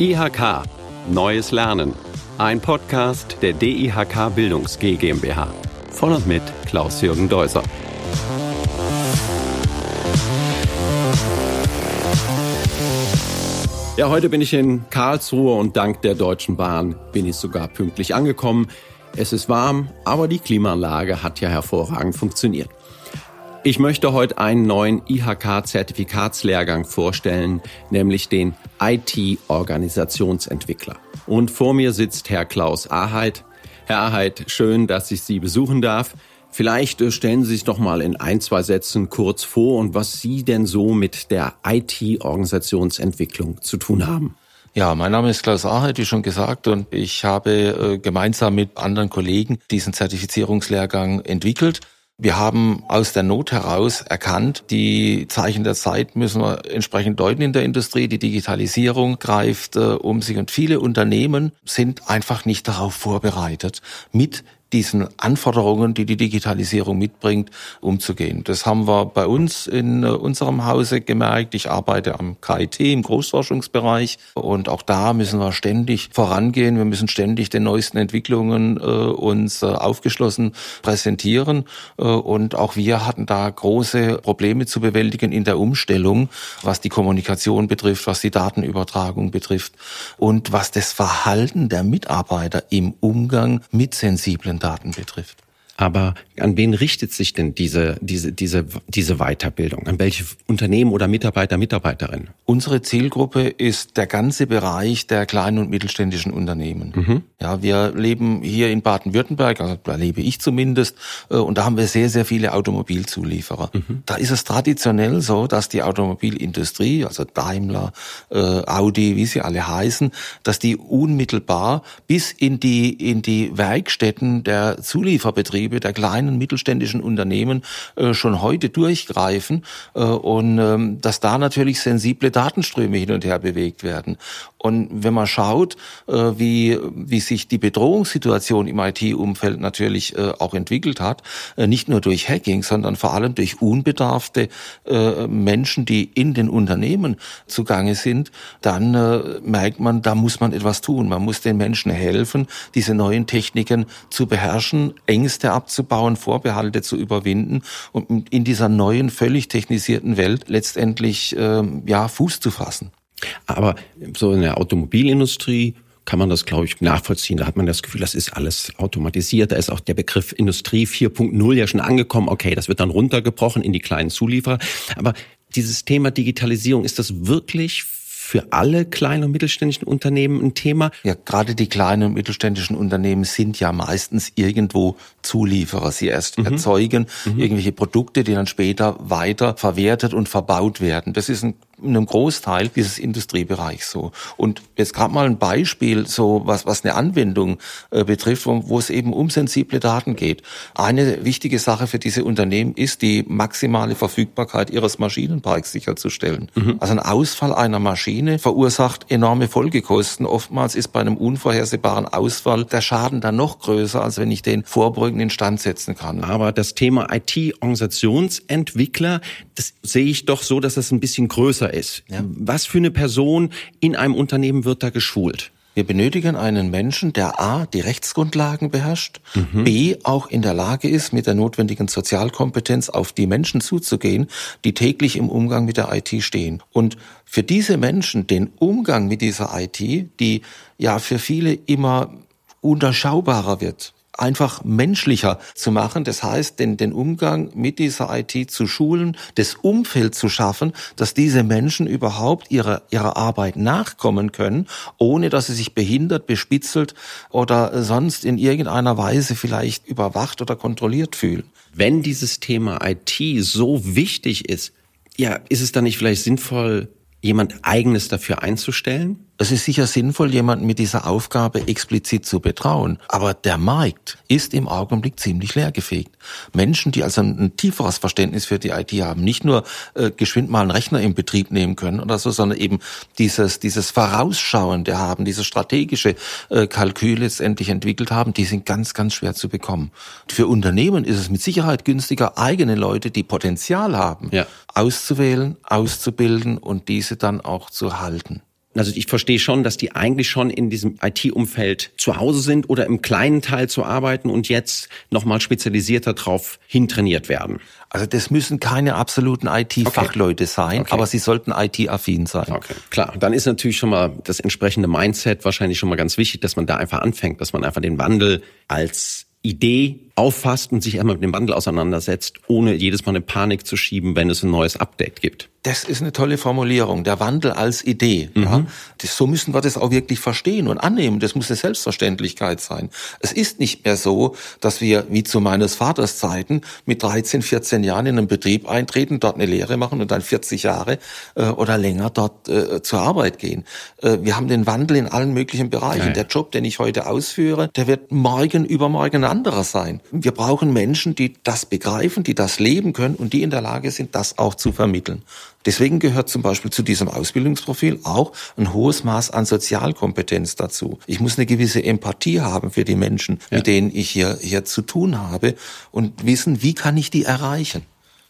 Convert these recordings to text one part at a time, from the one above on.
IHK Neues Lernen. Ein Podcast der DIHK Bildungs GmbH. Von und mit Klaus-Jürgen Deuser. Ja, heute bin ich in Karlsruhe und dank der Deutschen Bahn bin ich sogar pünktlich angekommen. Es ist warm, aber die Klimaanlage hat ja hervorragend funktioniert. Ich möchte heute einen neuen IHK-Zertifikatslehrgang vorstellen, nämlich den IT-Organisationsentwickler. Und vor mir sitzt Herr Klaus Aheit. Herr Aheit, schön, dass ich Sie besuchen darf. Vielleicht äh, stellen Sie sich doch mal in ein, zwei Sätzen kurz vor und was Sie denn so mit der IT-Organisationsentwicklung zu tun haben. Ja, mein Name ist Klaus Aheit, wie schon gesagt, und ich habe äh, gemeinsam mit anderen Kollegen diesen Zertifizierungslehrgang entwickelt. Wir haben aus der Not heraus erkannt, die Zeichen der Zeit müssen wir entsprechend deuten in der Industrie. Die Digitalisierung greift äh, um sich und viele Unternehmen sind einfach nicht darauf vorbereitet, mit diesen Anforderungen, die die Digitalisierung mitbringt, umzugehen. Das haben wir bei uns in äh, unserem Hause gemerkt. Ich arbeite am KIT im Großforschungsbereich und auch da müssen wir ständig vorangehen. Wir müssen ständig den neuesten Entwicklungen äh, uns äh, aufgeschlossen präsentieren äh, und auch wir hatten da große Probleme zu bewältigen in der Umstellung, was die Kommunikation betrifft, was die Datenübertragung betrifft und was das Verhalten der Mitarbeiter im Umgang mit sensiblen Daten betrifft. Aber an wen richtet sich denn diese, diese, diese, diese Weiterbildung? An welche Unternehmen oder Mitarbeiter, Mitarbeiterinnen? Unsere Zielgruppe ist der ganze Bereich der kleinen und mittelständischen Unternehmen. Mhm. Ja, wir leben hier in Baden-Württemberg, also da lebe ich zumindest, äh, und da haben wir sehr, sehr viele Automobilzulieferer. Mhm. Da ist es traditionell so, dass die Automobilindustrie, also Daimler, äh, Audi, wie sie alle heißen, dass die unmittelbar bis in die, in die Werkstätten der Zulieferbetriebe Betriebe, der kleinen mittelständischen Unternehmen äh, schon heute durchgreifen äh, und ähm, dass da natürlich sensible Datenströme hin und her bewegt werden. Und wenn man schaut, äh, wie, wie sich die Bedrohungssituation im IT-Umfeld natürlich auch entwickelt hat, nicht nur durch Hacking, sondern vor allem durch unbedarfte Menschen, die in den Unternehmen zugange sind, dann merkt man, da muss man etwas tun. Man muss den Menschen helfen, diese neuen Techniken zu beherrschen, Ängste abzubauen, Vorbehalte zu überwinden und in dieser neuen, völlig technisierten Welt letztendlich äh, ja Fuß zu fassen. Aber so in der Automobilindustrie kann man das, glaube ich, nachvollziehen. Da hat man das Gefühl, das ist alles automatisiert. Da ist auch der Begriff Industrie 4.0 ja schon angekommen. Okay, das wird dann runtergebrochen in die kleinen Zulieferer. Aber dieses Thema Digitalisierung, ist das wirklich für alle kleinen und mittelständischen Unternehmen ein Thema? Ja, gerade die kleinen und mittelständischen Unternehmen sind ja meistens irgendwo Zulieferer. Sie erst mhm. erzeugen mhm. irgendwelche Produkte, die dann später weiter verwertet und verbaut werden. Das ist ein in einem Großteil dieses Industriebereichs so. Und jetzt gerade mal ein Beispiel, so was, was eine Anwendung äh, betrifft, wo, wo es eben um sensible Daten geht. Eine wichtige Sache für diese Unternehmen ist, die maximale Verfügbarkeit ihres Maschinenparks sicherzustellen. Mhm. Also ein Ausfall einer Maschine verursacht enorme Folgekosten. Oftmals ist bei einem unvorhersehbaren Ausfall der Schaden dann noch größer, als wenn ich den vorbeugend instand setzen kann. Aber das Thema IT-Organisationsentwickler, das sehe ich doch so, dass das ein bisschen größer größer ist. Ja. Was für eine Person in einem Unternehmen wird da geschult? Wir benötigen einen Menschen, der A, die Rechtsgrundlagen beherrscht, mhm. B, auch in der Lage ist, mit der notwendigen Sozialkompetenz auf die Menschen zuzugehen, die täglich im Umgang mit der IT stehen. Und für diese Menschen den Umgang mit dieser IT, die ja für viele immer unterschaubarer wird, einfach menschlicher zu machen. Das heißt, den, den Umgang mit dieser IT zu schulen, das Umfeld zu schaffen, dass diese Menschen überhaupt ihrer, ihrer Arbeit nachkommen können, ohne dass sie sich behindert, bespitzelt oder sonst in irgendeiner Weise vielleicht überwacht oder kontrolliert fühlen. Wenn dieses Thema IT so wichtig ist, ja, ist es dann nicht vielleicht sinnvoll, jemand eigenes dafür einzustellen? Es ist sicher sinnvoll, jemanden mit dieser Aufgabe explizit zu betrauen. Aber der Markt ist im Augenblick ziemlich leergefegt. Menschen, die also ein, tieferes Verständnis für die IT haben, nicht nur äh, geschwind mal einen Rechner in Betrieb nehmen können oder so, sondern eben dieses, dieses Vorausschauende haben, dieses strategische äh, Kalkül letztendlich entwickelt haben, die sind ganz, ganz schwer zu bekommen. Für Unternehmen ist es mit Sicherheit günstiger, eigene Leute, die Potenzial haben, ja. auszuwählen, auszubilden und diese dann auch zu halten. Also ich verstehe schon, dass die eigentlich schon in diesem IT-Umfeld zu Hause sind oder im kleinen Teil zu arbeiten und jetzt nochmal spezialisierter drauf hintrainiert werden. Also das müssen keine absoluten IT-Fachleute okay. sein, okay. aber sie sollten IT-affin sein. Okay, klar. Dann ist natürlich schon mal das entsprechende Mindset wahrscheinlich schon mal ganz wichtig, dass man da einfach anfängt, dass man einfach den Wandel als Idee auffasst und sich einmal mit dem Wandel auseinandersetzt, ohne jedes Mal eine Panik zu schieben, wenn es ein neues Update gibt. Das ist eine tolle Formulierung. Der Wandel als Idee. Mhm. Ja. Das, so müssen wir das auch wirklich verstehen und annehmen. Das muss eine Selbstverständlichkeit sein. Es ist nicht mehr so, dass wir, wie zu meines Vaters Zeiten, mit 13, 14 Jahren in einen Betrieb eintreten, dort eine Lehre machen und dann 40 Jahre äh, oder länger dort äh, zur Arbeit gehen. Äh, wir haben den Wandel in allen möglichen Bereichen. Ja. Der Job, den ich heute ausführe, der wird morgen, übermorgen ein anderer sein. Wir brauchen Menschen, die das begreifen, die das leben können und die in der Lage sind, das auch zu vermitteln. Deswegen gehört zum Beispiel zu diesem Ausbildungsprofil auch ein hohes Maß an Sozialkompetenz dazu. Ich muss eine gewisse Empathie haben für die Menschen, ja. mit denen ich hier, hier zu tun habe und wissen, wie kann ich die erreichen.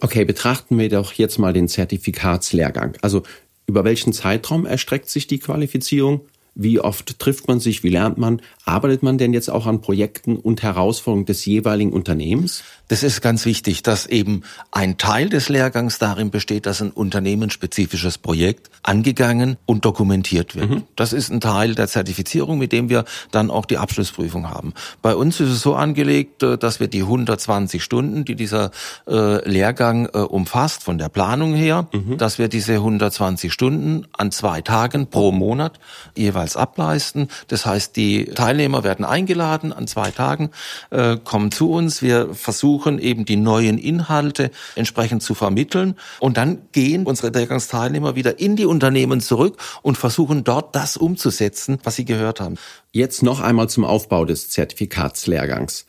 Okay, betrachten wir doch jetzt mal den Zertifikatslehrgang. Also über welchen Zeitraum erstreckt sich die Qualifizierung? Wie oft trifft man sich? Wie lernt man? Arbeitet man denn jetzt auch an Projekten und Herausforderungen des jeweiligen Unternehmens? Das ist ganz wichtig, dass eben ein Teil des Lehrgangs darin besteht, dass ein unternehmensspezifisches Projekt angegangen und dokumentiert wird. Mhm. Das ist ein Teil der Zertifizierung, mit dem wir dann auch die Abschlussprüfung haben. Bei uns ist es so angelegt, äh, dass wir die 120 Stunden, die dieser äh, Lehrgang äh, umfasst, von der Planung her, mhm. dass wir diese 120 Stunden an zwei Tagen pro Monat jeweils ableisten. Das heißt, die Teilnehmer werden eingeladen an zwei Tagen, äh, kommen zu uns. Wir versuchen eben die neuen Inhalte entsprechend zu vermitteln. Und dann gehen unsere Lehrgangsteilnehmer wieder in die Unternehmen zurück und versuchen dort das umzusetzen, was sie gehört haben. Jetzt noch einmal zum Aufbau des Zertifikatslehrgangs.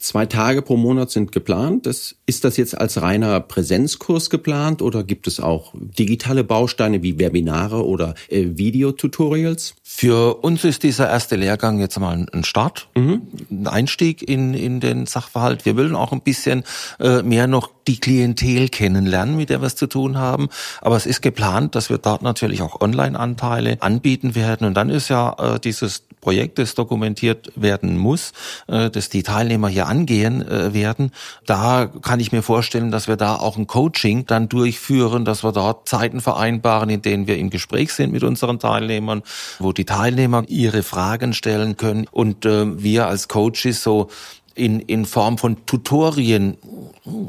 Zwei Tage pro Monat sind geplant. Das, ist das jetzt als reiner Präsenzkurs geplant oder gibt es auch digitale Bausteine wie Webinare oder äh, Videotutorials? Für uns ist dieser erste Lehrgang jetzt mal ein Start, mhm. ein Einstieg in, in den Sachverhalt. Wir wollen auch ein bisschen äh, mehr noch die Klientel kennenlernen, mit der wir es zu tun haben. Aber es ist geplant, dass wir dort natürlich auch Online-Anteile anbieten werden. Und dann ist ja äh, dieses Projekt, das dokumentiert werden muss, äh, dass die Teilnehmer hier angehen äh, werden. Da kann ich mir vorstellen, dass wir da auch ein Coaching dann durchführen, dass wir dort Zeiten vereinbaren, in denen wir im Gespräch sind mit unseren Teilnehmern, wo die Teilnehmer ihre Fragen stellen können und äh, wir als Coaches so in, in Form von Tutorien,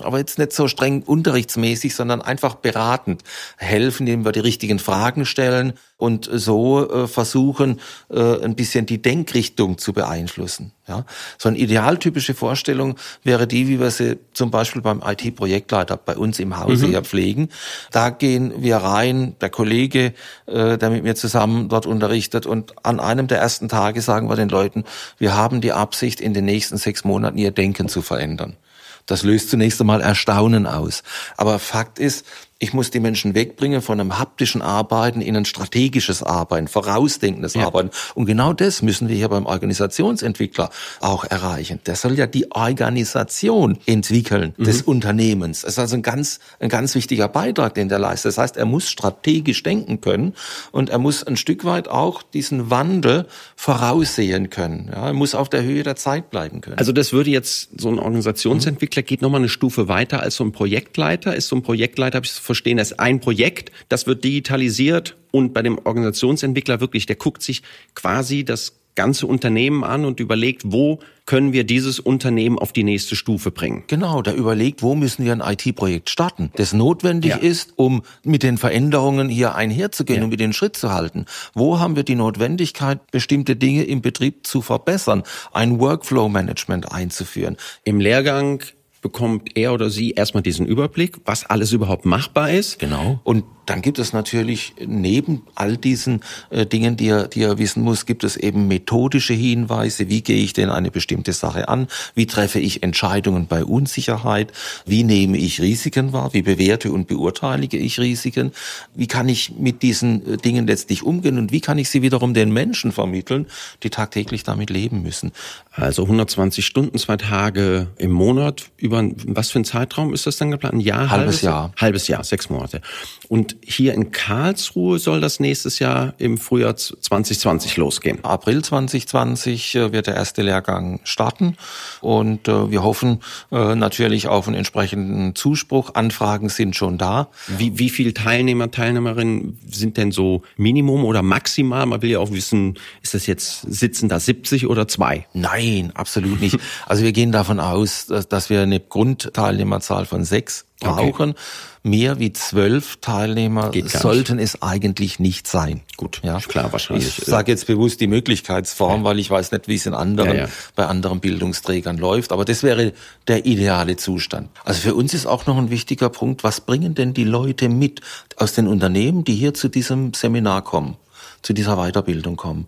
aber jetzt nicht so streng unterrichtsmäßig, sondern einfach beratend helfen, indem wir die richtigen Fragen stellen und so äh, versuchen, äh, ein bisschen die Denkrichtung zu beeinflussen. Ja? So eine idealtypische Vorstellung wäre die, wie wir sie zum Beispiel beim IT-Projektleiter bei uns im Hause mhm. hier pflegen. Da gehen wir rein, der Kollege, äh, der mit mir zusammen dort unterrichtet und an einem der ersten Tage sagen wir den Leuten, wir haben die Absicht, in den nächsten sechs Monaten ihr Denken zu verändern. Das löst zunächst einmal Erstaunen aus. Aber Fakt ist, ich muss die Menschen wegbringen von einem haptischen Arbeiten in ein strategisches Arbeiten, vorausdenkendes ja. Arbeiten. Und genau das müssen wir hier beim Organisationsentwickler auch erreichen. Der soll ja die Organisation entwickeln mhm. des Unternehmens. Das ist also ein ganz, ein ganz wichtiger Beitrag, den der leistet. Das heißt, er muss strategisch denken können und er muss ein Stück weit auch diesen Wandel voraussehen können. Ja, er muss auf der Höhe der Zeit bleiben können. Also das würde jetzt so ein Organisationsentwickler geht nochmal eine Stufe weiter als so ein Projektleiter. Ist so ein Projektleiter, habe ich verstehen, ist ein Projekt, das wird digitalisiert und bei dem Organisationsentwickler wirklich, der guckt sich quasi das ganze Unternehmen an und überlegt, wo können wir dieses Unternehmen auf die nächste Stufe bringen. Genau, der überlegt, wo müssen wir ein IT-Projekt starten, das notwendig ja. ist, um mit den Veränderungen hier einherzugehen ja. und mit den Schritt zu halten. Wo haben wir die Notwendigkeit, bestimmte Dinge im Betrieb zu verbessern, ein Workflow-Management einzuführen? Im Lehrgang bekommt er oder sie erstmal diesen Überblick, was alles überhaupt machbar ist. Genau. Und dann gibt es natürlich neben all diesen äh, Dingen, die er, die er wissen muss, gibt es eben methodische Hinweise. Wie gehe ich denn eine bestimmte Sache an? Wie treffe ich Entscheidungen bei Unsicherheit? Wie nehme ich Risiken wahr? Wie bewerte und beurteile ich Risiken? Wie kann ich mit diesen äh, Dingen letztlich umgehen? Und wie kann ich sie wiederum den Menschen vermitteln, die tagtäglich damit leben müssen? Also 120 Stunden, zwei Tage im Monat, über was für ein Zeitraum ist das dann geplant? Ein Jahr? Halbes, halbes Jahr. Halbes Jahr, sechs Monate. Und hier in Karlsruhe soll das nächstes Jahr im Frühjahr 2020 losgehen. April 2020 äh, wird der erste Lehrgang starten und äh, wir hoffen äh, natürlich auf einen entsprechenden Zuspruch. Anfragen sind schon da. Wie, wie viele Teilnehmer, Teilnehmerinnen sind denn so Minimum oder maximal? Man will ja auch wissen, ist das jetzt, sitzen da 70 oder zwei? Nein, absolut nicht. Also wir gehen davon aus, dass, dass wir eine Grundteilnehmerzahl von sechs brauchen. Okay. Mehr wie zwölf Teilnehmer sollten nicht. es eigentlich nicht sein. Gut, ja, klar, wahrscheinlich. Ich sage jetzt bewusst die Möglichkeitsform, ja. weil ich weiß nicht, wie es in anderen, ja, ja. bei anderen Bildungsträgern läuft. Aber das wäre der ideale Zustand. Also für uns ist auch noch ein wichtiger Punkt, was bringen denn die Leute mit aus den Unternehmen, die hier zu diesem Seminar kommen? zu dieser Weiterbildung kommen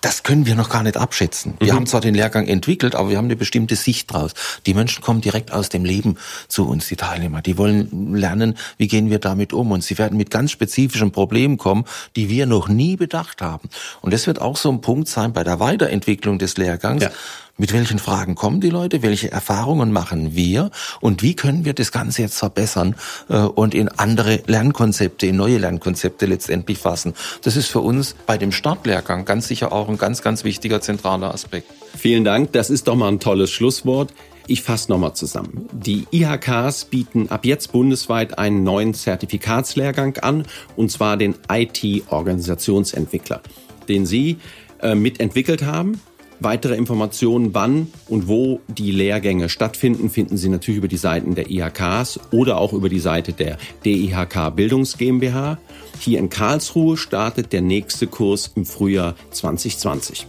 das können wir noch gar nicht abschätzen. Wir mhm. haben zwar den Lehrgang entwickelt, aber wir haben eine bestimmte Sicht draus. Die Menschen kommen direkt aus dem Leben zu uns, die Teilnehmer. Die wollen lernen, wie gehen wir damit um. Und sie werden mit ganz spezifischen Problemen kommen, die wir noch nie bedacht haben. Und das wird auch so ein Punkt sein bei der Weiterentwicklung des Lehrgangs. Ja mit welchen Fragen kommen die Leute? Welche Erfahrungen machen wir? Und wie können wir das Ganze jetzt verbessern äh, und in andere Lernkonzepte, in neue Lernkonzepte letztendlich fassen? Das ist für uns bei dem Startlehrgang ganz sicher auch ein ganz, ganz wichtiger zentraler Aspekt. Vielen Dank. Das ist doch mal ein tolles Schlusswort. Ich fasse nochmal zusammen. Die IHKs bieten ab jetzt bundesweit einen neuen Zertifikatslehrgang an, und zwar den IT-Organisationsentwickler, den Sie äh, mitentwickelt haben Weitere Informationen, wann und wo die Lehrgänge stattfinden, finden Sie natürlich über die Seiten der IHKs oder auch über die Seite der DIHK Bildungs GmbH. Hier in Karlsruhe startet der nächste Kurs im Frühjahr 2020.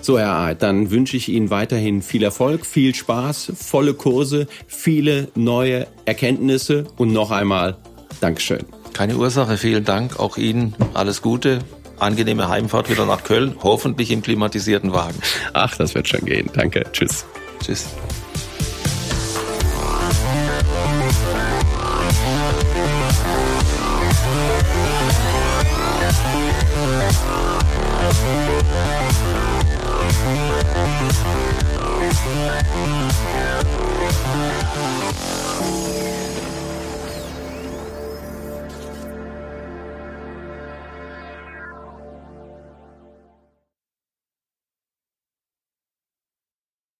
So, Herr Aheit, dann wünsche ich Ihnen weiterhin viel Erfolg, viel Spaß, volle Kurse, viele neue Erkenntnisse und noch einmal Dankeschön. Keine Ursache, vielen Dank. Auch Ihnen alles Gute angenehme Heimfahrt wieder nach Köln, hoffentlich im klimatisierten Wagen. Ach, das wird schon gehen. Danke. Tschüss. Tschüss.